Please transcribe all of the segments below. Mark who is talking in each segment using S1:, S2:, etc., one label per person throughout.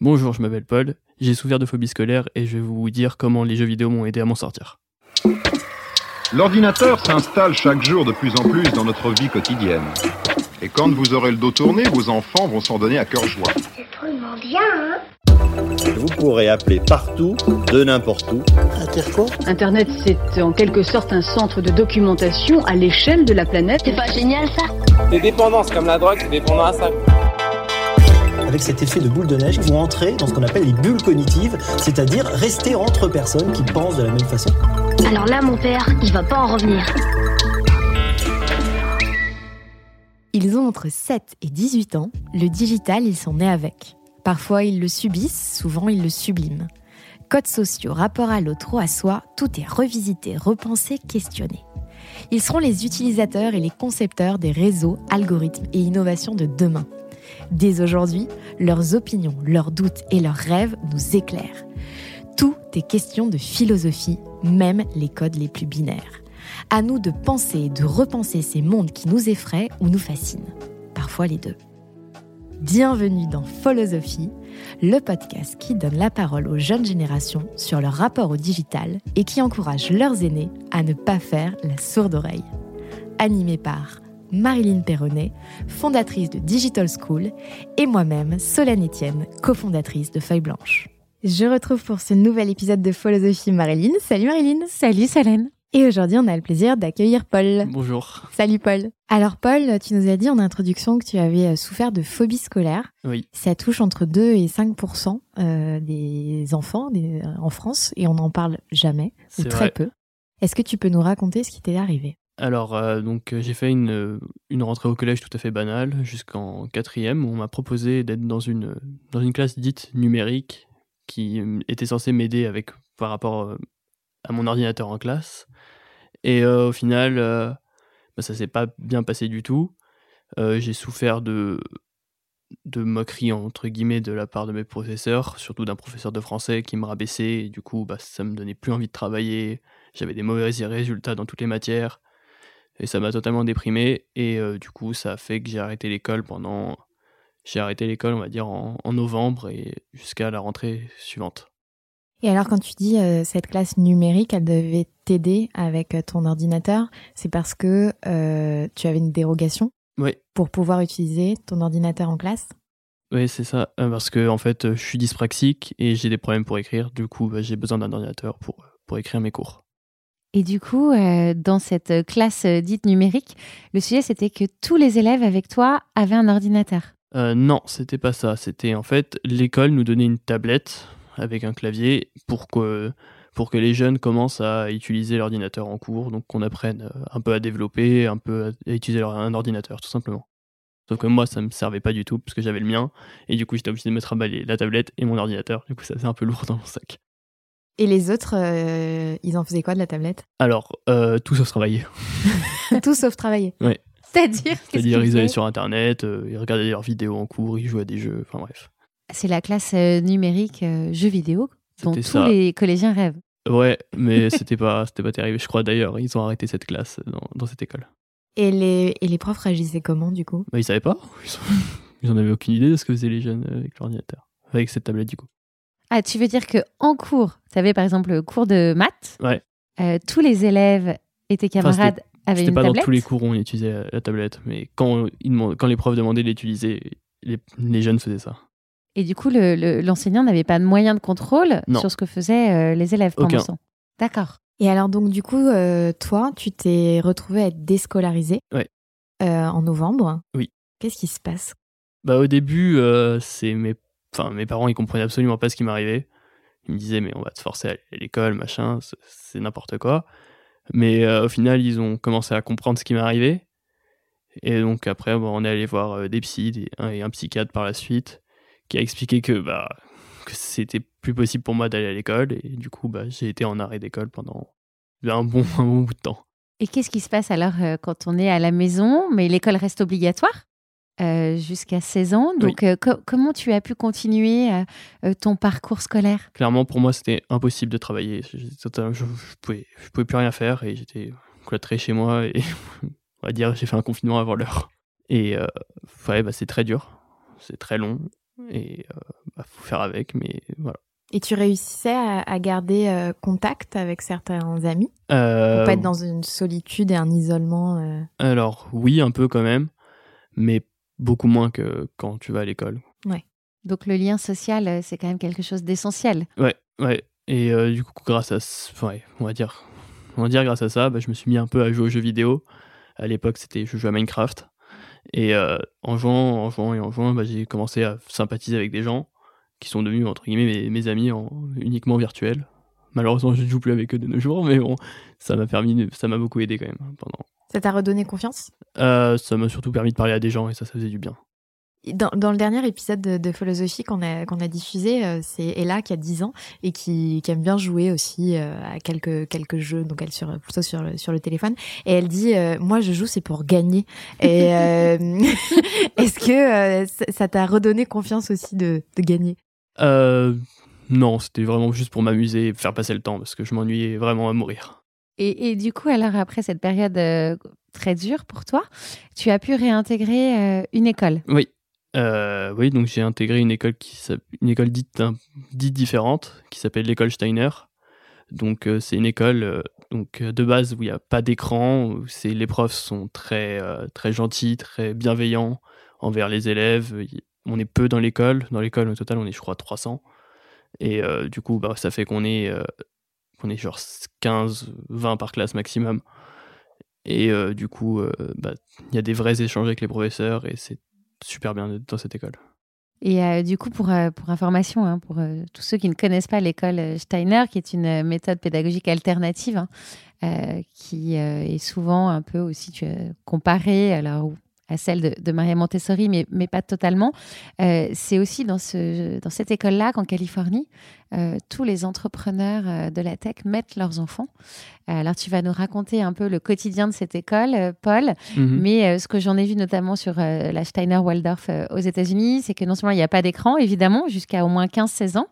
S1: Bonjour, je m'appelle Paul, j'ai souffert de phobie scolaire et je vais vous dire comment les jeux vidéo m'ont aidé à m'en sortir.
S2: L'ordinateur s'installe chaque jour de plus en plus dans notre vie quotidienne. Et quand vous aurez le dos tourné, vos enfants vont s'en donner à cœur joie.
S3: C'est vraiment bien, hein
S4: Vous pourrez appeler partout, de n'importe où.
S5: Internet, c'est en quelque sorte un centre de documentation à l'échelle de la planète.
S3: C'est pas génial, ça?
S6: Les dépendances comme la drogue, c'est dépendant à ça.
S7: Avec cet effet de boule de neige, vont entrer dans ce qu'on appelle les bulles cognitives, c'est-à-dire rester entre personnes qui pensent de la même façon.
S3: Alors là, mon père, il va pas en revenir.
S8: Ils ont entre 7 et 18 ans, le digital, ils sont nés avec. Parfois, ils le subissent, souvent, ils le subliment. Codes sociaux, rapport à l'autre ou à soi, tout est revisité, repensé, questionné. Ils seront les utilisateurs et les concepteurs des réseaux, algorithmes et innovations de demain. Dès aujourd'hui, leurs opinions, leurs doutes et leurs rêves nous éclairent. Tout est question de philosophie, même les codes les plus binaires. À nous de penser et de repenser ces mondes qui nous effraient ou nous fascinent. Parfois les deux. Bienvenue dans Philosophie, le podcast qui donne la parole aux jeunes générations sur leur rapport au digital et qui encourage leurs aînés à ne pas faire la sourde oreille. Animé par Marilyn Perronnet, fondatrice de Digital School, et moi-même, Solène Etienne, cofondatrice de Feuille Blanche. Je retrouve pour ce nouvel épisode de Philosophie Marilyn. Salut Marilyn
S9: Salut Solène.
S8: Et aujourd'hui, on a le plaisir d'accueillir Paul.
S1: Bonjour.
S8: Salut Paul. Alors Paul, tu nous as dit en introduction que tu avais euh, souffert de phobie scolaire.
S1: Oui.
S8: Ça touche entre 2 et 5% euh, des enfants des- euh, en France et on n'en parle jamais ou très
S1: vrai.
S8: peu. Est-ce que tu peux nous raconter ce qui t'est arrivé?
S1: Alors, euh, donc, euh, j'ai fait une, euh, une rentrée au collège tout à fait banale jusqu'en quatrième où on m'a proposé d'être dans une, classe dite numérique qui était censée m'aider avec par rapport à mon ordinateur en classe. Et au final, euh, bah, ça s'est pas bien passé du tout. J'ai souffert de, de moqueries entre guillemets de la part de mes professeurs, surtout d'un professeur de français qui me rabaissait. Et du coup, bah, ça me donnait plus envie de travailler. J'avais des mauvais résultats dans toutes les matières. Et ça m'a totalement déprimé. Et euh, du coup, ça a fait que j'ai arrêté l'école pendant. J'ai arrêté l'école, on va dire, en, en novembre et jusqu'à la rentrée suivante.
S8: Et alors quand tu dis euh, cette classe numérique, elle devait t'aider avec euh, ton ordinateur, c'est parce que euh, tu avais une dérogation
S1: Oui,
S8: pour pouvoir utiliser ton ordinateur en classe?
S1: Oui c'est ça. Parce que, en fait, je suis dyspraxique et j'ai des problèmes pour écrire. Du coup, bah, j'ai besoin d'un ordinateur pour, pour écrire mes cours.
S9: Et du coup, euh, dans cette classe euh, dite numérique, le sujet c'était que tous les élèves avec toi avaient un ordinateur.
S1: Euh, non, c'était pas ça. C'était en fait l'école nous donnait une tablette avec un clavier pour que pour que les jeunes commencent à utiliser l'ordinateur en cours, donc qu'on apprenne un peu à développer, un peu à, à utiliser un ordinateur, tout simplement. Sauf que moi, ça me servait pas du tout parce que j'avais le mien et du coup, j'étais obligé de me trimballer la tablette et mon ordinateur. Du coup, ça faisait un peu lourd dans mon sac.
S8: Et les autres, euh, ils en faisaient quoi de la tablette?
S1: Alors, euh, tout sauf travailler.
S8: Tout sauf travailler.
S9: C'est-à-dire qu'est-ce
S1: C'est-à-dire,
S9: qu'ils
S1: ils allaient sur Internet, euh, ils regardaient leurs vidéos en cours, ils jouaient à des jeux, enfin bref.
S9: C'est la classe euh, numérique euh, jeux vidéo dont tous
S1: ça.
S9: les collégiens rêvent.
S1: Ouais, mais c'était pas, c'était pas terrible. Je crois d'ailleurs, ils ont arrêté cette classe dans, dans cette école.
S8: Et les, et les profs réagissaient comment du coup?
S1: Bah, ils savaient pas. Ils, ont- ils en avaient aucune idée de ce que faisaient les jeunes avec l'ordinateur. Avec cette tablette, du coup.
S9: Ah, tu veux dire que en cours, tu avais par exemple le cours de maths,
S1: Ouais.
S9: euh, tous les élèves et tes
S1: Enfin,
S9: camarades avaient
S1: C'était
S9: une
S1: pas
S9: tablette
S1: dans tous les cours où on utilisait la, la tablette, mais quand, ils demandent- quand les profs demandaient de l'utiliser, les, les jeunes faisaient ça.
S9: Et du coup, le- le- l'enseignant n'avait pas de moyen de contrôle
S1: Non.
S9: sur ce que faisaient euh, les élèves pendant
S1: Aucun.
S9: temps. D'accord.
S8: Et alors donc du coup, euh, toi, tu t'es retrouvé à être déscolarisé
S1: Ouais.
S8: euh, en novembre.
S1: Oui.
S8: Qu'est-ce qui se passe?
S1: Bah, au début, euh, c'est mes, enfin, mes parents, ils comprenaient absolument pas ce qui m'arrivait. Ils me disaient, mais on va te forcer à aller à l'école, machin, c'est- n'importe quoi. Mais euh, au final, ils ont commencé à comprendre ce qui m'arrivait. Et donc après, bon, on est allé voir euh, des psys et un psychiatre par la suite, qui a expliqué que, bah, que c'était plus possible pour moi d'aller à l'école et du coup bah, j'ai été en arrêt d'école pendant un bon, un bon bout de temps.
S9: Et qu'est-ce qui se passe alors euh, quand on est à la maison, mais l'école reste obligatoire? Euh, jusqu'à 16 ans. Donc euh, co- comment tu as pu continuer euh, ton parcours scolaire?
S1: Clairement, pour moi, c'était impossible de travailler. Je, je, je pouvais, je pouvais plus rien faire et j'étais cloîtré chez moi et on va dire j'ai fait un confinement avant l'heure. Et euh, ouais, bah, c'est très dur, c'est très long. Et euh, bah, faut faire avec, mais voilà.
S8: Et tu réussissais à, à garder euh, contact avec certains amis?
S1: Euh,
S8: Pour pas être dans une solitude et un isolement euh,
S1: Alors oui, un peu quand même, mais beaucoup moins que quand tu vas à l'école.
S8: Ouais.
S9: Donc le lien social, euh, c'est quand même quelque chose d'essentiel.
S1: Ouais, ouais. Et euh, du coup, grâce à, ce- ouais, on va dire, on va dire grâce à ça, bah, je me suis mis un peu à jouer aux jeux vidéo. À l'époque, c'était je jouais à Minecraft. Et euh, en jouant, en jouant et en jouant, bah, j'ai commencé à sympathiser avec des gens qui sont devenus entre guillemets mes, mes amis en, uniquement virtuels. Malheureusement, je ne joue plus avec eux de nos jours, mais bon, ça m'a permis, de- ça m'a beaucoup aidé quand même pendant.
S8: Ça t'a redonné confiance?
S1: Euh, ça m'a surtout permis de parler à des gens et ça, ça faisait du bien.
S8: dans, dans le dernier épisode de, de Philosophie qu'on a, qu'on a diffusé, euh, c'est Ella qui a 10 ans et qui, qui aime bien jouer aussi euh, à quelques, quelques jeux, donc elle sur, plutôt sur le, sur le téléphone. Et elle dit euh, Moi, je joue, c'est pour gagner. Et euh, est-ce que ça t'a redonné confiance aussi de, de gagner?
S1: Non, c'était vraiment juste pour m'amuser et faire passer le temps parce que je m'ennuyais vraiment à mourir.
S9: Et, du coup, alors après cette période euh, très dure pour toi, tu as pu réintégrer euh, une école.
S1: Oui. Euh, oui, donc j'ai intégré une école qui une école dite, un- dite différente qui s'appelle l'école Steiner. Donc c'est une école donc de base où il n'y a pas d'écran, où les profs sont très très gentils, très bienveillants envers les élèves. On est peu dans l'école, dans l'école au total on est je crois 300 et du coup bah, ça fait qu'on est qu'on est genre 15 20 par classe maximum. Et euh, du coup euh, bah, il y a des vrais échanges avec les professeurs et c'est super bien d'être dans cette école.
S9: Et euh, du coup, pour, pour information, hein, pour tous ceux qui ne connaissent pas l'école Steiner, qui est une méthode pédagogique alternative, hein, qui est souvent un peu aussi comparée alors, à celle de, de Maria Montessori, mais, mais pas totalement. Euh, c'est aussi dans, ce, dans cette école-là qu'en Californie, euh, tous les entrepreneurs euh, de la tech mettent leurs enfants. Alors, tu vas nous raconter un peu le quotidien de cette école, Paul.
S1: Mhm.
S9: Mais euh, ce que j'en ai vu notamment sur la Steiner Waldorf euh, aux États-Unis, c'est que non seulement il n'y a pas d'écran, évidemment, jusqu'à au moins 15-16 ans.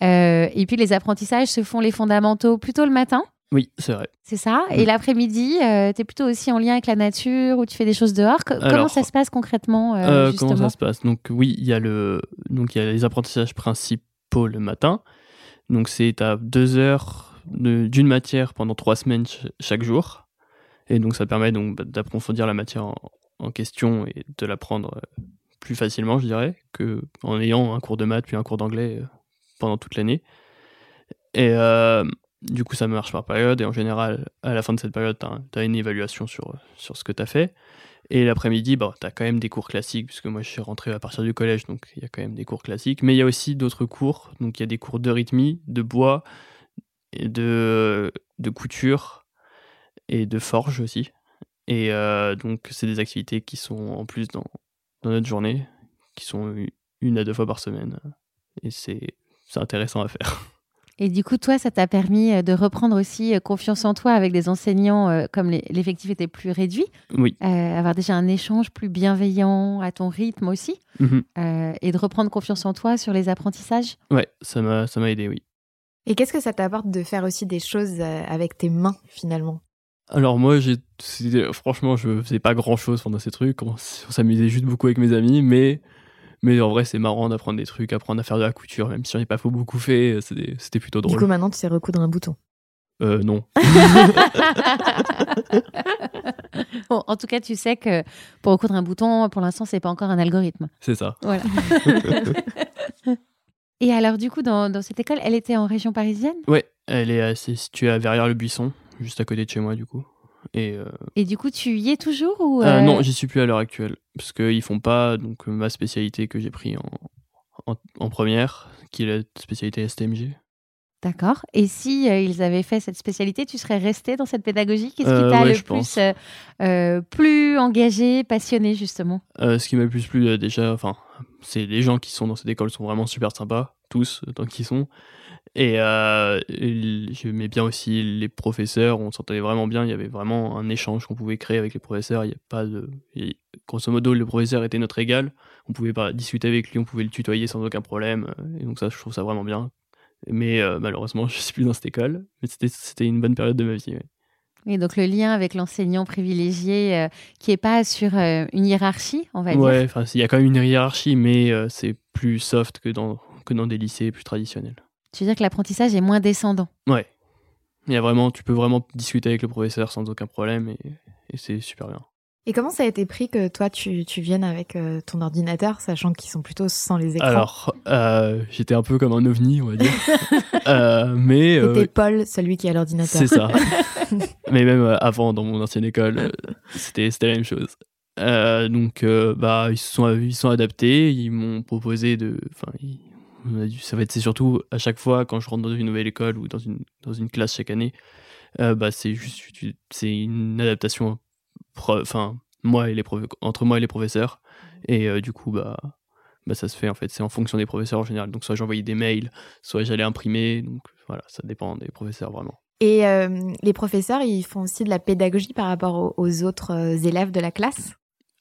S9: Et puis les apprentissages se font les fondamentaux plutôt le matin.
S1: Oui, c'est vrai.
S9: C'est ça? Et
S1: Mm.
S9: l'après-midi, tu es plutôt aussi en lien avec la nature ou tu fais des choses dehors? Co- comment ça se passe concrètement euh,
S1: Euh,
S9: justement?
S1: comment ça se passe? Donc oui, il y a le donc il y a les apprentissages principaux le matin. Donc c'est à deux heures de- d'une matière pendant trois semaines ch- chaque jour. Et donc ça permet donc bah, d'approfondir la matière en, en question et de l'apprendre euh, plus facilement, je dirais, que en ayant un cours de maths puis un cours d'anglais euh, pendant toute l'année. Et euh, du coup, ça marche par période. Et en général, à la fin de cette période, tu as, une évaluation sur, sur ce que tu as fait. Et l'après-midi, bah, tu as quand même des cours classiques, puisque moi je suis rentré à partir du collège, donc il y a quand même des cours classiques. Mais il y a aussi d'autres cours. Donc il y a des cours de rythmie, de bois, de, de couture et de forge aussi. Et euh, donc c'est des activités qui sont en plus dans, dans notre journée, qui sont une à deux fois par semaine. Et c'est intéressant à faire.
S9: Et du coup, toi, ça t'a permis euh, de reprendre aussi euh, confiance en toi avec des enseignants, euh, comme l'effectif était plus réduit.
S1: Oui.
S9: Euh, avoir déjà un échange plus bienveillant à ton rythme aussi.
S1: Mhm.
S9: Euh, et de reprendre confiance en toi sur les apprentissages.
S1: Ouais, ça m'a ça m'a aidé, oui.
S8: Et qu'est-ce que ça t'apporte de faire aussi des choses avec tes mains finalement?
S1: Alors moi, j'ai franchement, je faisais pas grand-chose pendant ces trucs. On s'amusait juste beaucoup avec mes amis, mais mais en vrai, c'est marrant d'apprendre des trucs, apprendre à faire de la couture, même si j'en ai pas beaucoup fait, c'était plutôt
S8: Du
S1: drôle.
S8: coup, maintenant, tu sais recoudre un bouton.
S1: Euh, non.
S9: Bon, en tout cas, tu sais que pour recoudre un bouton, pour l'instant, c'est pas encore un algorithme.
S1: C'est ça.
S9: Voilà. Et alors, du coup, dans, dans cette école, elle était en région parisienne?
S1: Ouais, elle est assez située à Verrières-le-Buisson, juste à côté de chez moi, du coup. Et euh,
S9: Et du coup, tu y es toujours ou
S1: euh,
S9: euh,
S1: non, j'y suis plus à l'heure actuelle, parce qu'ils font pas donc ma spécialité que j'ai pris en, en, en première, qui est la spécialité STMG.
S9: D'accord. Et si euh, ils avaient fait cette spécialité, tu serais resté dans cette pédagogie? Qu'est-ce
S1: Euh,
S9: qui t'a
S1: ouais,
S9: le plus, euh, euh, plus engagé, passionné, justement?
S1: Euh, ce qui m'a le plus plu euh, déjà, enfin, c'est les gens qui sont dans cette école sont vraiment super sympas. tous, tant qu'ils sont. Et euh, j'aimais bien aussi les professeurs, on s'entendait vraiment bien, il y avait vraiment un échange qu'on pouvait créer avec les professeurs, il y a pas de... grosso modo, le professeur était notre égal, on pouvait pas discuter avec lui, on pouvait le tutoyer sans aucun problème, et donc ça, je trouve ça vraiment bien. Mais euh, malheureusement, je suis plus dans cette école, mais c'était une bonne période de ma vie.
S9: Et donc le lien avec l'enseignant privilégié euh, qui est pas sur euh, une hiérarchie, on va dire.
S1: Ouais, enfin il y a quand même une hiérarchie, mais c'est plus soft que dans, que dans des lycées plus traditionnels.
S9: Tu veux dire que l'apprentissage est moins descendant?
S1: Ouais. Il y a vraiment, tu peux vraiment discuter avec le professeur sans aucun problème et, c'est super bien.
S8: Et comment ça a été pris que toi tu, tu viennes avec euh, ton ordinateur, sachant qu'ils sont plutôt sans les écrans?
S1: Alors, euh, j'étais un peu comme un ovni, on va dire. euh, mais
S8: c'était Paul, celui qui a l'ordinateur.
S1: C'est ça. mais même avant, dans mon ancienne école, c'était c'était la même chose. donc, bah, ils se sont ils sont adaptés. Ils m'ont proposé de, enfin, ça va être c'est surtout à chaque fois quand je rentre dans une nouvelle école ou dans une dans une classe chaque année euh, bah c'est juste c'est une adaptation enfin moi et les entre moi et les professeurs. Et euh, du coup bah bah ça se fait en fait. C'est en fonction des professeurs en général. Donc soit j'envoyais des mails soit j'allais imprimer. Donc voilà ça dépend des professeurs vraiment.
S8: Et euh, les professeurs ils font aussi de la pédagogie par rapport aux autres élèves de la classe?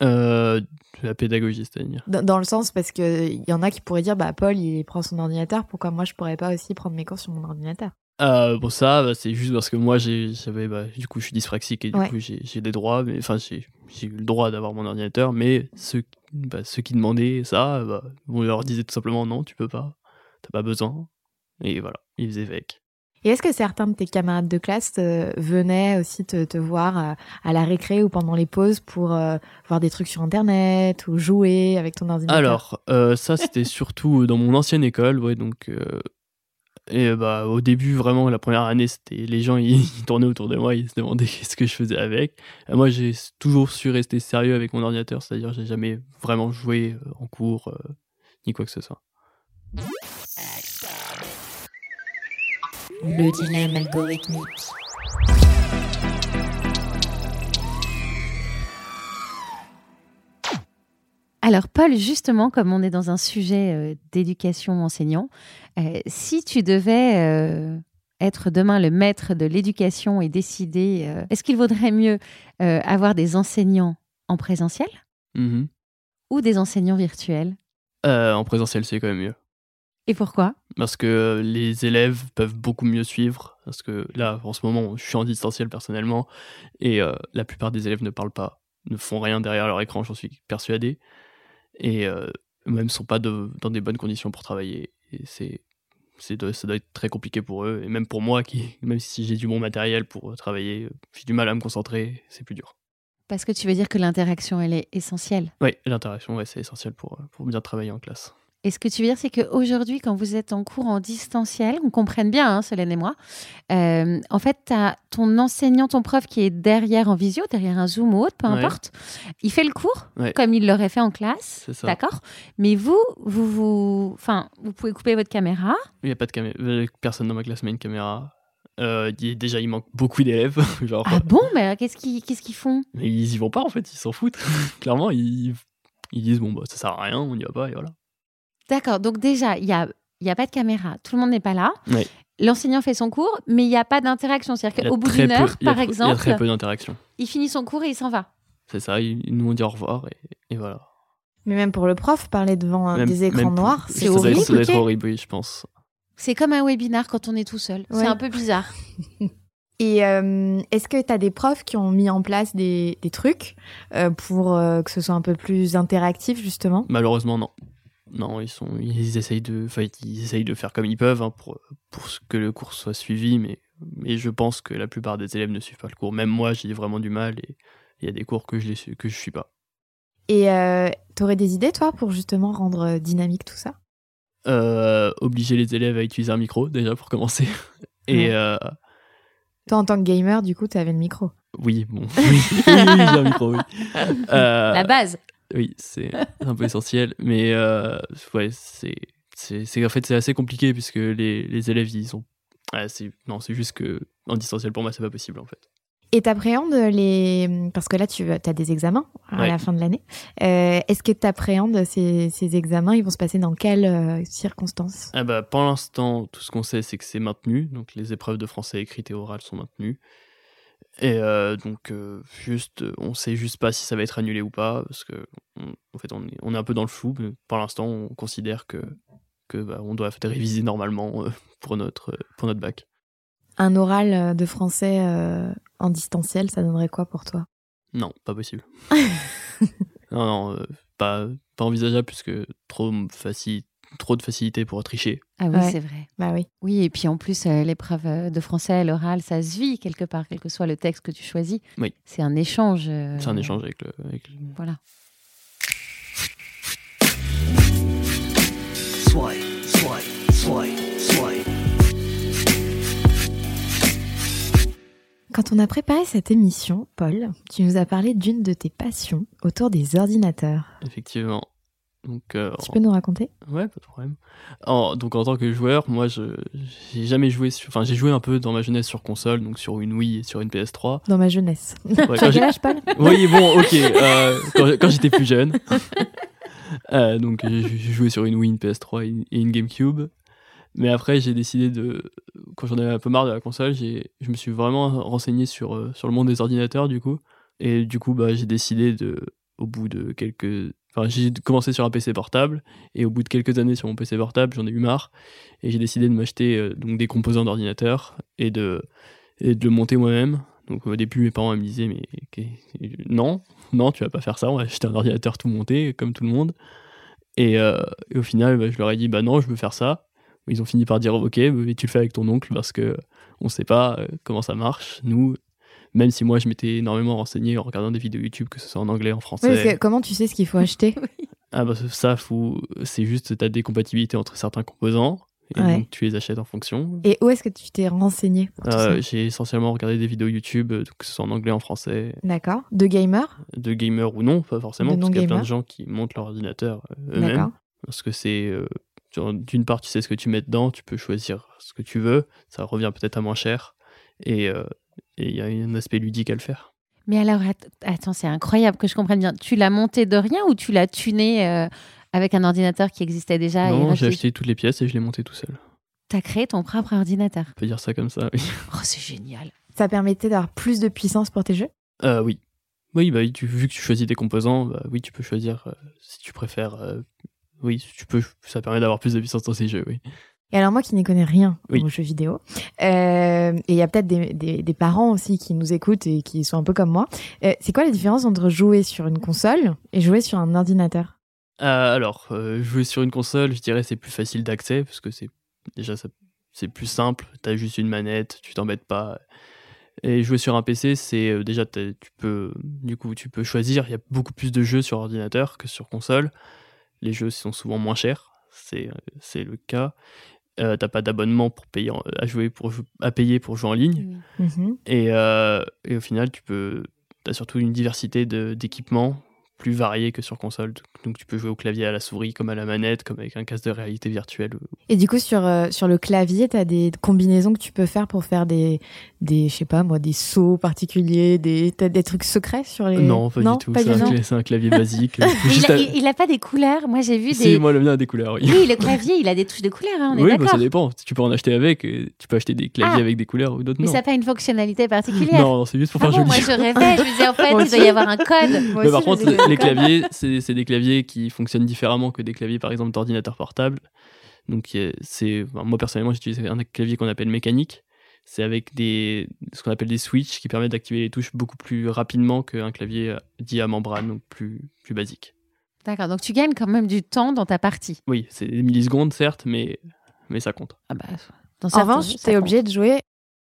S1: Euh, la pédagogie, c'est-à-dire
S8: dans, le sens, parce qu'il y en a qui pourraient dire bah, Paul, il prend son ordinateur, pourquoi moi je pourrais pas aussi prendre mes cours sur mon ordinateur?
S1: Euh, Bon, ça, bah, c'est juste parce que moi, j'avais, bah, du coup, je suis dyspraxique et du coup, j'ai des droits, mais enfin, j'ai eu le droit d'avoir mon ordinateur, mais ceux, bah, ceux qui demandaient ça, bah, on leur disait tout simplement non, tu peux pas, t'as pas besoin. Et voilà, ils faisaient avec.
S8: Et est-ce que certains de tes camarades de classe euh, venaient aussi te, voir euh, à, la récré ou pendant les pauses pour euh, voir des trucs sur Internet ou jouer avec ton ordinateur?
S1: Alors, ça, c'était surtout dans mon ancienne école, donc... Et bah, au début, vraiment, la première année, c'était les gens, ils, tournaient autour de moi, ils se demandaient ce que je faisais avec. moi, j'ai toujours su rester sérieux avec mon ordinateur, c'est-à-dire j'ai jamais vraiment joué en cours, ni quoi que ce soit. Le dilemme algorithmique.
S9: Alors Paul, justement, comme on est dans un sujet euh, d'éducation enseignant, euh, si tu devais euh, être demain le maître de l'éducation et décider, est-ce qu'il vaudrait mieux avoir des enseignants en présentiel
S1: mm-hmm.
S9: ou des enseignants virtuels?
S1: En présentiel, c'est quand même mieux.
S9: Et pourquoi?
S1: Parce que les élèves peuvent beaucoup mieux suivre. Parce que là, en ce moment, je suis en distanciel personnellement. Et euh, la plupart des élèves ne parlent pas, ne font rien derrière leur écran, j'en suis persuadé. Et euh, même ne sont pas dans des bonnes conditions pour travailler. Et c'est, ça doit être très compliqué pour eux. Et même pour moi, qui, même si j'ai du bon matériel pour travailler, j'ai du mal à me concentrer, c'est plus dur.
S9: Parce que tu veux dire que l'interaction, elle est essentielle
S1: Oui, l'interaction, ouais, c'est essentiel pour, pour bien travailler en classe.
S9: Et ce que tu veux dire, c'est qu'aujourd'hui, quand vous êtes en cours en distanciel, on comprenne bien, hein, Solène et moi, euh, en fait, tu as ton enseignant, ton prof qui est derrière en visio, derrière un Zoom ou autre, peu importe. Il fait le cours comme il l'aurait fait en classe. D'accord? Mais vous, vous, vous, enfin, vous pouvez couper votre caméra.
S1: Il n'y a pas de caméra. Euh, personne dans ma classe met une caméra. Euh, déjà, il manque beaucoup d'élèves.
S9: ah bon? Mais qu'est-ce qu'ils font?
S1: Ils y vont pas, en fait. Ils s'en foutent. Clairement, ils, ils disent bon, bah, ça sert à rien, on n'y va pas, et voilà.
S9: D'accord, donc déjà, il n'y a, y a pas de caméra, tout le monde n'est pas là.
S1: Oui.
S9: L'enseignant fait son cours, mais il n'y a pas d'interaction. C'est-à-dire qu'au bout d'une heure, par exemple. Il y
S1: a très peu d'interaction.
S9: Il finit son cours et il s'en va.
S1: C'est ça, il, nous on dit au revoir et, voilà.
S8: Mais même pour le prof, parler devant des écrans noirs, c'est horrible.
S1: Ça doit être horrible, oui, je pense.
S9: C'est comme un webinar quand on est tout seul. C'est un peu bizarre.
S8: Et euh, est-ce que tu as des profs qui ont mis en place des, des trucs euh, pour euh, que ce soit un peu plus interactif, justement?
S1: Malheureusement, non. Non, ils, sont, ils, essayent de, ils essayent de faire comme ils peuvent hein, pour, pour que le cours soit suivi, mais, mais je pense que la plupart des élèves ne suivent pas le cours. Même moi, j'ai vraiment du mal et il y a des cours que je ne que je suis pas.
S8: Et euh, tu aurais des idées, toi, pour justement rendre euh, dynamique tout ça?
S1: Euh, Obliger les élèves à utiliser un micro, déjà, pour commencer. Et. Euh,
S8: toi, en tant que gamer, du coup, tu avais le micro.
S1: Oui, bon. oui, j'ai un micro, oui.
S9: La base.
S1: Oui, c'est un peu essentiel, mais euh, ouais, c'est, c'est, en fait c'est assez compliqué puisque les, les élèves ils sont, ah, c'est, non, c'est juste que en distanciel pour moi c'est pas possible en fait.
S8: Et t'appréhendes les... Parce que là, tu as des examens à
S1: Ouais.
S8: la fin de l'année. Euh, Est-ce que t'appréhendes ces, ces examens? Ils vont se passer dans quelles euh, circonstances?
S1: Ah bah, pour l'instant, tout ce qu'on sait, c'est que c'est maintenu. Donc, les épreuves de français écrites et orales sont maintenues. Et euh, donc, euh, juste, on sait juste pas si ça va être annulé ou pas, parce que, on- en fait, on est, on est un peu dans le flou. Mais pour l'instant, on considère que, que bah, on doit réviser normalement euh, pour notre, pour notre bac.
S8: Un oral euh, de français en distanciel, ça donnerait quoi pour toi?
S1: Non, pas possible. non, non, pas, pas envisageable, puisque trop, faci- trop de facilité pour tricher.
S9: Ah oui,
S8: Ouais.
S9: c'est vrai.
S8: Bah oui.
S9: Oui, et puis en plus, euh, l'épreuve euh, de français, l'oral, ça se vit quelque part, quel que soit le texte que tu choisis.
S1: Oui.
S9: C'est un échange. euh,
S1: C'est un échange avec le, avec le-
S9: Voilà.
S10: Swipe, swipe, swipe, swipe.
S8: Quand on a préparé cette émission, Paul, tu nous as parlé d'une de tes passions autour des ordinateurs.
S1: Effectivement. Donc, euh,
S8: Tu
S1: en-
S8: peux nous raconter
S1: Ouais, pas de problème. En- donc en tant que joueur, moi, je j'ai jamais joué sur... Enfin, j'ai joué un peu dans ma jeunesse sur console, donc sur une Wii et sur une PS3.
S8: Dans ma jeunesse.
S1: Ouais, quand
S8: âge, Paul
S1: Oui, bon, ok. euh, quand quand j'étais plus jeune. Euh, donc j'ai joué sur une Wii, une PS3 et une- GameCube. Mais après, j'ai décidé de... Quand j'en avais un peu marre de la console, j'ai- je me suis vraiment renseigné sur, sur le monde des ordinateurs, du coup. Et du coup, bah, j'ai décidé de... Au bout de quelques... J'ai commencé sur un PC portable, et au bout de quelques années sur mon PC portable, j'en ai eu marre, et j'ai décidé de m'acheter euh, donc des composants d'ordinateur, et de, et de le monter moi-même. Donc au début, mes parents me disaient, mais non, non, tu vas pas faire ça, on va acheter un ordinateur tout monté, comme tout le monde. Et, euh, au final, bah, je leur ai dit, bah non, je veux faire ça. Ils ont fini par dire, ok, mais tu le fais avec ton oncle, parce que on sait pas euh, comment ça marche. Nous, même si moi je m'étais énormément renseigné en regardant des vidéos YouTube, que ce soit en anglais, en français.
S8: Oui, parce que comment tu sais ce qu'il faut acheter
S1: Ah bah ça, faut... c'est juste tu as des compatibilités entre certains composants et
S8: Ouais.
S1: donc tu les achètes en fonction.
S8: Et où est-ce que tu t'es renseigné
S1: Euh, J'ai essentiellement regardé des vidéos YouTube, euh, que ce soit en anglais, en français,
S8: D'accord. De gamer
S1: de gamers ou non, pas forcément,
S8: De
S1: parce qu'il y a plein de gens qui montent leur ordinateur euh, eux-mêmes.
S8: D'accord.
S1: Parce que c'est. euh, D'une part, tu sais ce que tu mets dedans, tu peux choisir ce que tu veux, ça revient peut-être à moins cher, et euh, et il y a un aspect ludique à le faire.
S9: Mais alors, att- attends, c'est incroyable que je comprenne bien. Tu l'as monté de rien ou tu l'as tuné euh, avec un ordinateur qui existait déjà
S1: non, j'ai acheté toutes les pièces et je l'ai monté tout seul.
S9: T'as créé ton propre ordinateur.
S1: On peut dire ça comme ça, oui.
S9: Oh, c'est génial.
S8: Ça permettait d'avoir plus de puissance pour tes jeux?
S1: Euh, oui. Oui, bah, tu, vu que tu choisis tes composants, bah, oui, tu peux choisir euh, si tu préfères. euh, oui, tu peux, ça permet d'avoir plus de puissance dans ces jeux, oui.
S8: Et alors moi qui n'y connais rien
S1: Oui.
S8: aux jeux vidéo, euh, et il y a peut-être des, des- des parents aussi qui nous écoutent et qui sont un peu comme moi, euh, c'est quoi la différence entre jouer sur une console et jouer sur un ordinateur?
S1: Euh, alors, euh, jouer sur une console, je dirais c'est plus facile d'accès parce que c'est déjà ça- c'est plus simple. T'as juste une manette, tu t'embêtes pas. Et jouer sur un PC, c'est euh, déjà tu peux du coup tu peux choisir. Il y a beaucoup plus de jeux sur ordinateur que sur console. Les jeux sont souvent moins chers, c'est c'est le cas. Euh, T'as pas d'abonnement pour payer en- à jouer pour à payer pour jouer en ligne.
S8: Mhm.
S1: Et, euh, et au final, tu peux, as surtout une diversité d'équipements plus variés que sur console. Donc tu peux jouer au clavier à la souris, comme à la manette, comme avec un casque de réalité virtuelle.
S8: Et du coup sur, euh, sur le clavier, tu as des combinaisons que tu peux faire pour faire des, des je sais pas moi, des sauts particuliers, des, t'as des trucs secrets sur les...
S1: Non, pas du tout.
S8: pas
S1: C'est
S8: du
S1: un,
S8: tout.
S1: c'est un clavier basique.
S9: Mais il, a, il- a pas des couleurs. Moi, j'ai vu
S1: Si,
S9: des.
S1: moi le mien a des couleurs, oui.
S9: Oui, le clavier, il a des touches de couleurs. hein, on est
S1: oui, bah, ça dépend. Tu peux en acheter avec. et Tu peux acheter des claviers
S9: Ah.
S1: avec des couleurs ou d'autres
S9: Mais
S1: non.
S9: ça n'a pas une fonctionnalité particulière.
S1: Non, non, c'est juste pour
S9: Ah
S1: faire
S9: bon, moi,
S1: joli.
S9: je rêvais. Je me disais, en fait,
S8: Moi
S9: il doit y avoir un code.
S8: Moi
S1: Mais
S8: aussi,
S1: par contre, les claviers, c'est des claviers qui fonctionnent différemment que des claviers, par exemple, d'ordinateur portable. Donc, c'est enfin, moi personnellement, j'utilise un clavier qu'on appelle mécanique. C'est avec des ce qu'on appelle des switches qui permettent d'activer les touches beaucoup plus rapidement qu'un clavier euh, dit à membrane, donc plus plus basique.
S9: D'accord, donc tu gagnes quand même du temps dans ta partie.
S1: Oui, c'est des millisecondes certes, mais mais ça compte.
S9: Ah bah, dans
S8: En revanche, tu es obligé de jouer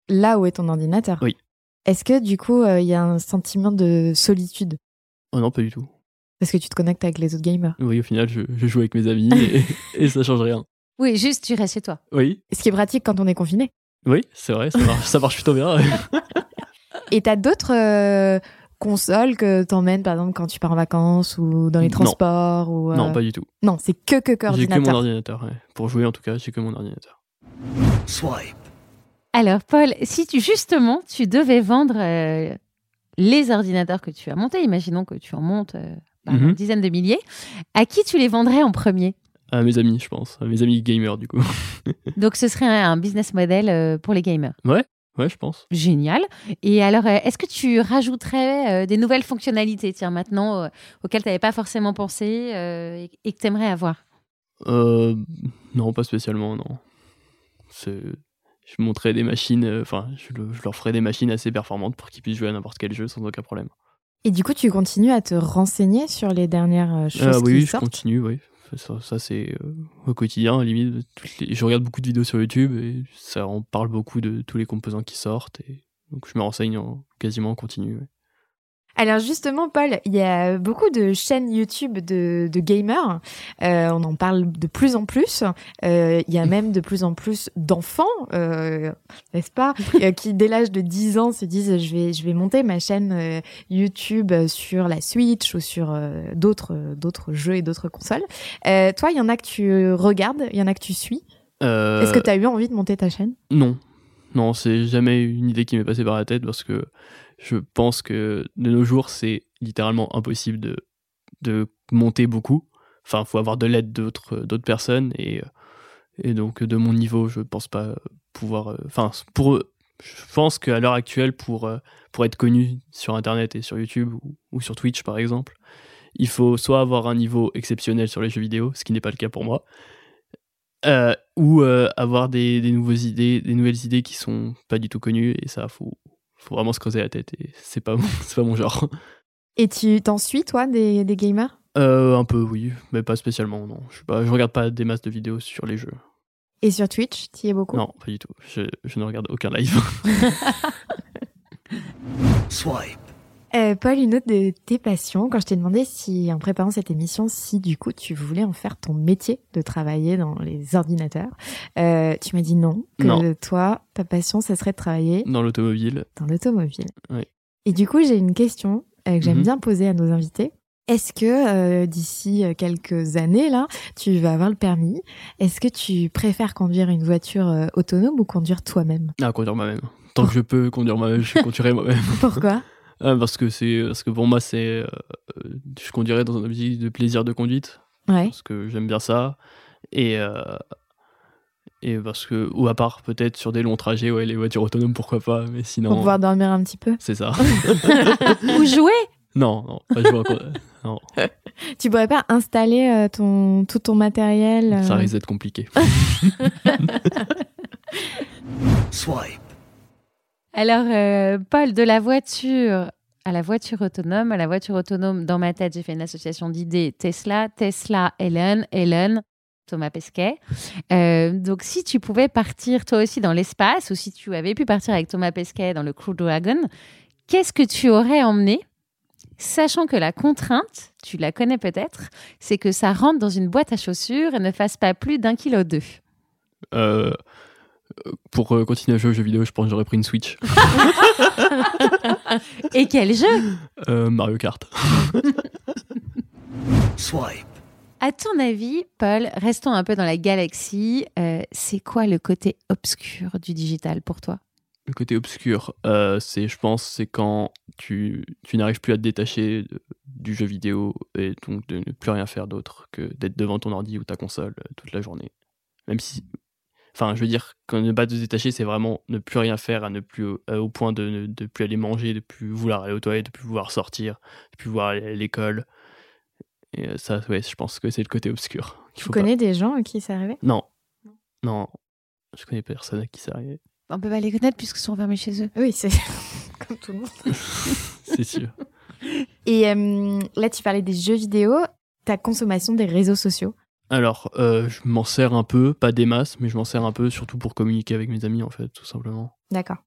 S8: là où est ton ordinateur.
S1: Oui.
S8: Est-ce que du coup, euh, il y a un sentiment de solitude
S1: Oh non, pas du tout.
S8: Parce que tu te connectes avec les autres gamers.
S1: Oui, au final, je, je joue avec mes amis et, et ça change rien.
S9: Oui, juste tu restes chez toi.
S1: Oui,
S8: Ce qui est pratique quand on est confiné.
S1: oui, c'est vrai, ça marche, ça marche plutôt bien.
S8: Et t'as d'autres euh, consoles que t'emmènes, par exemple, quand tu pars en vacances ou dans les
S1: Non.
S8: transports ou, euh,
S1: Non, pas du tout.
S8: Non, c'est que que que
S1: J'ai que mon
S8: ordinateur.
S1: ordinateur. ouais. Pour jouer, en tout cas, j'ai que mon ordinateur.
S10: Swipe.
S9: Alors, Paul, si tu justement tu devais vendre euh, les ordinateurs que tu as montés, imaginons que tu en montes euh, bah,
S1: Mhm.
S9: une dizaine de milliers, à qui tu les vendrais en premier?
S1: À mes amis, je pense. À mes amis gamers, du coup.
S9: Donc, ce serait un, business model euh, pour les gamers.
S1: ouais, ouais, je pense.
S9: Génial. Et alors, euh, est-ce que tu rajouterais euh, des nouvelles fonctionnalités, tiens, maintenant, euh, auxquelles tu n'avais pas forcément pensé euh, et, et que tu aimerais avoir
S1: non, pas spécialement, non. Je montrerai des machines, euh, enfin, je, le- je leur ferai des machines assez performantes pour qu'ils puissent jouer à n'importe quel jeu sans aucun problème.
S8: Et du coup, tu continues à te renseigner sur les dernières euh, choses
S1: Ah
S8: qui
S1: oui, oui, je continue, oui. Ça, ça, c'est euh, au quotidien, à la limite. les- Je regarde beaucoup de vidéos sur YouTube et ça en parle beaucoup de tous les composants qui sortent. Et donc, je me renseigne en, quasiment en continu. ouais.
S8: Alors justement, Paul, il y a beaucoup de chaînes YouTube de, de gamers. Euh, on en parle de plus en plus. Euh, il y a même de plus en plus d'enfants, euh, n'est-ce pas, euh, qui dès l'âge de 10 ans se disent je vais je vais monter ma chaîne euh, YouTube sur la Switch ou sur euh, d'autres d'autres jeux et d'autres consoles. Euh, toi, il y en a que tu regardes, il y en a que tu suis.
S1: Euh,
S8: Est-ce que tu as eu envie de monter ta chaîne?
S1: Non. Non, c'est jamais une idée qui m'est passée par la tête parce que je pense que de nos jours, c'est littéralement impossible de, monter beaucoup. Enfin, faut avoir de l'aide d'autres d'autres personnes et, et donc de mon niveau, je pense pas pouvoir. euh, Enfin, pour je pense qu'à l'heure actuelle, pour, euh, être connu sur Internet et sur YouTube ou, ou sur Twitch par exemple, il faut soit avoir un niveau exceptionnel sur les jeux vidéo, ce qui n'est pas le cas pour moi, euh, ou euh, avoir des, des nouvelles idées, des nouvelles idées qui sont pas du tout connues et ça faut faut vraiment se creuser la tête et c'est pas mon- c'est pas mon genre.
S8: Et tu t'en suis toi des, des gamers?
S1: Euh, un peu oui, mais pas spécialement non. Je, pas, je regarde pas des masses de vidéos sur les jeux.
S8: Et sur Twitch, tu y es beaucoup?
S1: Non, pas du tout. Je, je ne regarde aucun live.
S10: Swipe.
S8: Euh, Paul, une autre de tes passions, quand je t'ai demandé si, en préparant cette émission, si du coup tu voulais en faire ton métier de travailler dans les ordinateurs, euh, tu m'as dit non, que
S1: Non.
S8: toi, ta passion, ça serait de travailler
S1: Dans l'automobile.
S8: dans l'automobile.
S1: Oui.
S8: Et du coup, j'ai une question euh, que j'aime
S1: Mhm.
S8: bien poser à nos invités. Est-ce que d'ici quelques années, là, tu vas avoir le permis? Est-ce que tu préfères conduire une voiture autonome ou conduire toi-même?
S1: Ah, conduire moi-même. Tant que je peux conduire moi-même, je conduirai moi-même.
S8: Pourquoi?
S1: Parce que c'est parce que pour moi c'est euh, euh, je conduirais dans un objectif de plaisir de conduite.
S8: Ouais.
S1: parce que j'aime bien ça. Et euh, et parce que ou à part peut-être sur des longs trajets ouais les voitures autonomes pourquoi pas mais sinon
S8: Pour pouvoir dormir un petit peu.
S1: C'est ça.
S9: Ou jouer.
S1: Non non pas jouer non.
S8: Tu pourrais pas installer euh, ton, tout ton matériel euh,
S1: ça risque d'être compliqué.
S10: Swipe.
S9: Alors, euh, Paul, de la voiture à la voiture autonome, à la voiture autonome, dans ma tête, j'ai fait une association d'idées Tesla, Tesla, Elon, Elon, Thomas Pesquet. Euh, donc, si tu pouvais partir toi aussi dans l'espace, ou si tu avais pu partir avec Thomas Pesquet dans le Crew Dragon, qu'est-ce que tu aurais emmené? Sachant que la contrainte, tu la connais peut-être, c'est que ça rentre dans une boîte à chaussures et ne fasse pas plus d'un kilo deux.
S1: Euh, pour euh, continuer à jouer aux jeux vidéo je pense que j'aurais pris une Switch
S9: Et quel jeu
S1: Euh, Mario Kart
S10: Swipe.
S9: À ton avis, Paul, restons un peu dans la galaxie. euh, c'est quoi le côté obscur du digital pour toi?
S1: Le côté obscur, euh, c'est, je pense, c'est quand tu, tu n'arrives plus à te détacher de- du jeu vidéo et donc de ne plus rien faire d'autre que d'être devant ton ordi ou ta console euh, toute la journée. Même si, enfin, je veux dire, quand ne pas te détacher, c'est vraiment ne plus rien faire, à ne plus euh, au point de ne de plus aller manger, de plus vouloir aller aux toilettes, de plus vouloir sortir, de plus vouloir aller à l'école. Et euh, ça, ouais, je pense que c'est le côté obscur.
S8: Tu
S1: faut pas-
S8: connais des gens à qui c'est arrivé?
S1: Non, non, je connais personne à qui ça arrive.
S9: On peut pas les connaître puisqu'ils sont enfermés chez eux.
S8: Oui, c'est comme tout le monde.
S1: c'est sûr.
S8: Et euh, là, tu parlais des jeux vidéo, ta consommation des réseaux sociaux.
S1: Alors, euh, je m'en sers un peu, pas des masses, mais je m'en sers un peu, surtout pour communiquer avec mes amis, en fait, tout simplement.
S8: D'accord.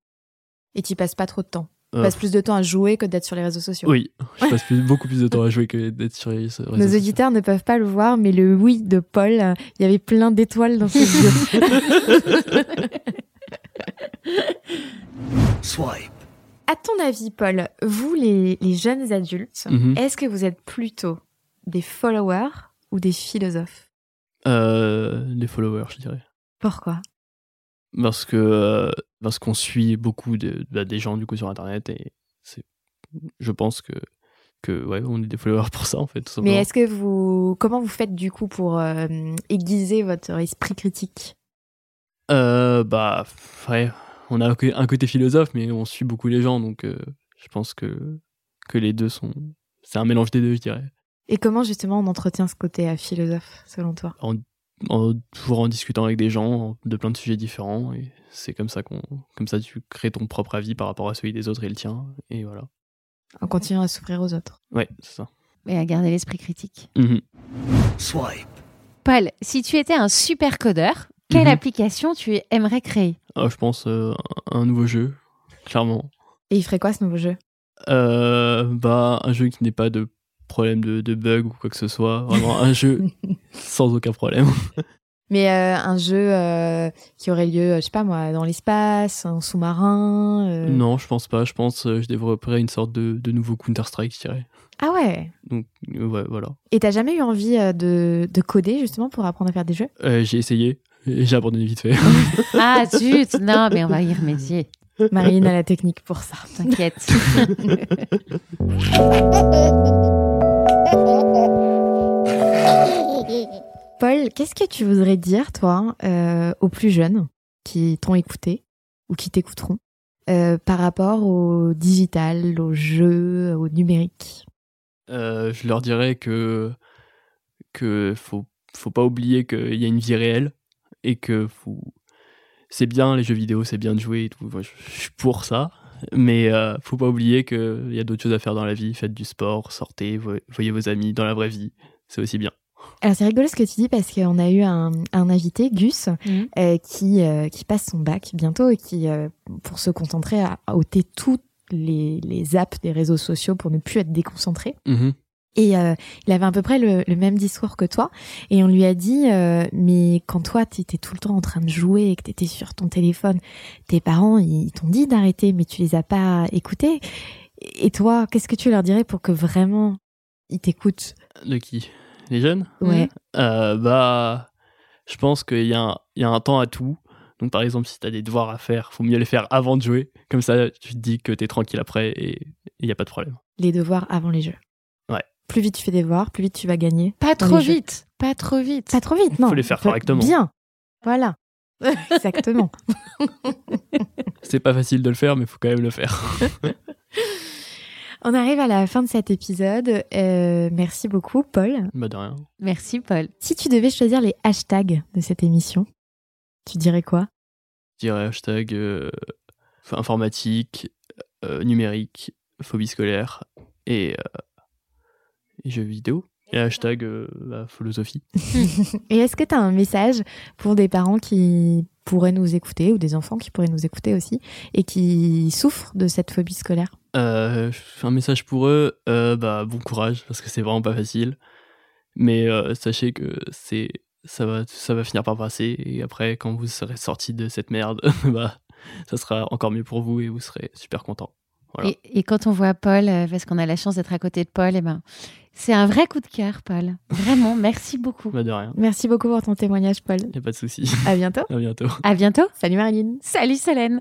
S8: Et tu passes pas trop de temps? Tu
S1: Euh,
S8: passes plus de temps à jouer que d'être sur les réseaux sociaux?
S1: Oui, je passe plus- beaucoup plus de temps à jouer que d'être sur les réseaux
S8: Nos
S1: sociaux.
S8: auditeurs ne peuvent pas le voir, mais le oui de Paul, euh, il y avait plein d'étoiles dans ses yeux.
S10: Swipe.
S8: À ton avis, Paul, vous, les, les jeunes adultes,
S1: Mhm.
S8: est-ce que vous êtes plutôt des followers ou des philosophes?
S1: Euh, des followers, je dirais.
S8: Pourquoi?
S1: Parce que euh, parce qu'on suit beaucoup de, bah, des gens du coup sur internet et c'est je pense que que ouais on est des followers pour ça en fait tout
S8: Mais est-ce que vous, comment vous faites du coup pour euh, aiguiser votre esprit critique?
S1: Euh, bah ouais on a un côté philosophe mais on suit beaucoup les gens donc euh, je pense que que les deux sont c'est un mélange des deux je dirais
S8: Et comment justement on entretient ce côté euh, philosophe selon toi?
S1: En, en- toujours en discutant avec des gens de plein de sujets différents et c'est comme ça qu'on comme ça tu crées ton propre avis par rapport à celui des autres et le tien et voilà
S8: En continuant à s'ouvrir aux autres.
S1: ouais c'est ça
S9: Et à garder l'esprit critique.
S1: Mhm.
S10: Swipe.
S9: Paul, si tu étais un super codeur, quelle
S1: Mhm.
S9: application tu aimerais créer?
S1: Ah, je pense euh, un nouveau jeu clairement
S8: Et il ferait quoi ce nouveau jeu?
S1: Euh, bah, un jeu qui n'ait pas de problème de, de bug ou quoi que ce soit. Vraiment, un jeu sans aucun problème.
S8: Mais euh, un jeu euh, qui aurait lieu, euh, je sais pas moi, dans l'espace, en sous-marin. euh.
S1: Non, je pense pas. Je pense euh, je développerais une sorte de, de nouveau Counter-Strike, je dirais.
S8: Ah ouais.
S1: Donc, euh, ouais, voilà.
S8: Et t'as jamais eu envie euh, de, de coder justement pour apprendre à faire des jeux?
S1: Euh, j'ai essayé et j'ai abandonné vite fait.
S9: Ah zut, non, mais on va y remédier.
S8: Marine a la technique pour ça.
S9: T'inquiète.
S8: Paul, qu'est-ce que tu voudrais dire, toi, euh, aux plus jeunes qui t'ont écouté ou qui t'écouteront euh, par rapport au digital, au jeu, au numérique?
S1: Euh, je leur dirais que que faut faut pas oublier qu'il y a une vie réelle et que c'est bien les jeux vidéo, c'est bien de jouer et tout. Je, suis pour ça, mais faut pas oublier qu'il y a d'autres choses à faire dans la vie. Faites du sport, sortez, vo- voyez vos amis dans la vraie vie, c'est aussi bien.
S8: Alors c'est rigolo ce que tu dis parce qu'on a eu un, un invité, Gus,
S9: Mhm.
S8: euh, qui, euh, qui passe son bac bientôt et qui, euh, pour se concentrer, a ôté toutes les, les apps des réseaux sociaux pour ne plus être déconcentré.
S1: Mhm.
S8: Et euh, il avait à peu près le, le même discours que toi. Et on lui a dit, euh, mais quand toi, tu étais tout le temps en train de jouer et que tu étais sur ton téléphone, tes parents, ils t'ont dit d'arrêter, mais tu les as pas écoutés. Et toi, qu'est-ce que tu leur dirais pour que vraiment ils t'écoutent?
S1: De qui? Les jeunes
S8: Ouais.
S1: Euh, Bah, je pense qu'il y, a un- il y a un temps à tout. Donc, par exemple, si tu as des devoirs à faire, faut mieux les faire avant de jouer. Comme ça, tu te dis que tu es tranquille après et il n'y a pas de problème.
S8: Les devoirs avant les jeux.
S1: Ouais.
S8: Plus vite tu fais des devoirs, plus vite tu vas gagner.
S9: Pas trop
S8: jeux.
S9: vite. Pas trop vite.
S8: Pas trop vite, non.
S1: Faut les faire correctement.
S8: Bien. Voilà. Exactement.
S1: C'est pas facile de le faire, mais faut quand même le faire.
S8: On arrive à la fin de cet épisode. Euh, merci beaucoup, Paul.
S1: bah, de rien.
S9: Merci Paul.
S8: Si tu devais choisir les hashtags de cette émission, tu dirais quoi?
S1: Je dirais hashtag euh, informatique, euh, numérique, phobie scolaire et, euh, et jeux vidéo. Et hashtag euh, bah, philosophie.
S8: Et est-ce que tu as un message pour des parents qui pourraient nous écouter ou des enfants qui pourraient nous écouter aussi et qui souffrent de cette phobie scolaire?
S1: Euh, un message pour eux, euh, bah, bon courage parce que c'est vraiment pas facile. Mais euh, sachez que c'est ça va ça va finir par passer et après quand vous serez sorti de cette merde, bah ça sera encore mieux pour vous et vous serez super content. Voilà.
S9: Et, et quand on voit Paul, parce qu'on a la chance d'être à côté de Paul, eh ben, c'est un vrai coup de cœur, Paul. Vraiment, merci beaucoup.
S1: Bah, de rien.
S8: Merci beaucoup pour ton témoignage, Paul.
S1: Y a pas de souci.
S8: À bientôt.
S1: à bientôt.
S9: À bientôt.
S8: Salut Marilyn.
S9: Salut Solène.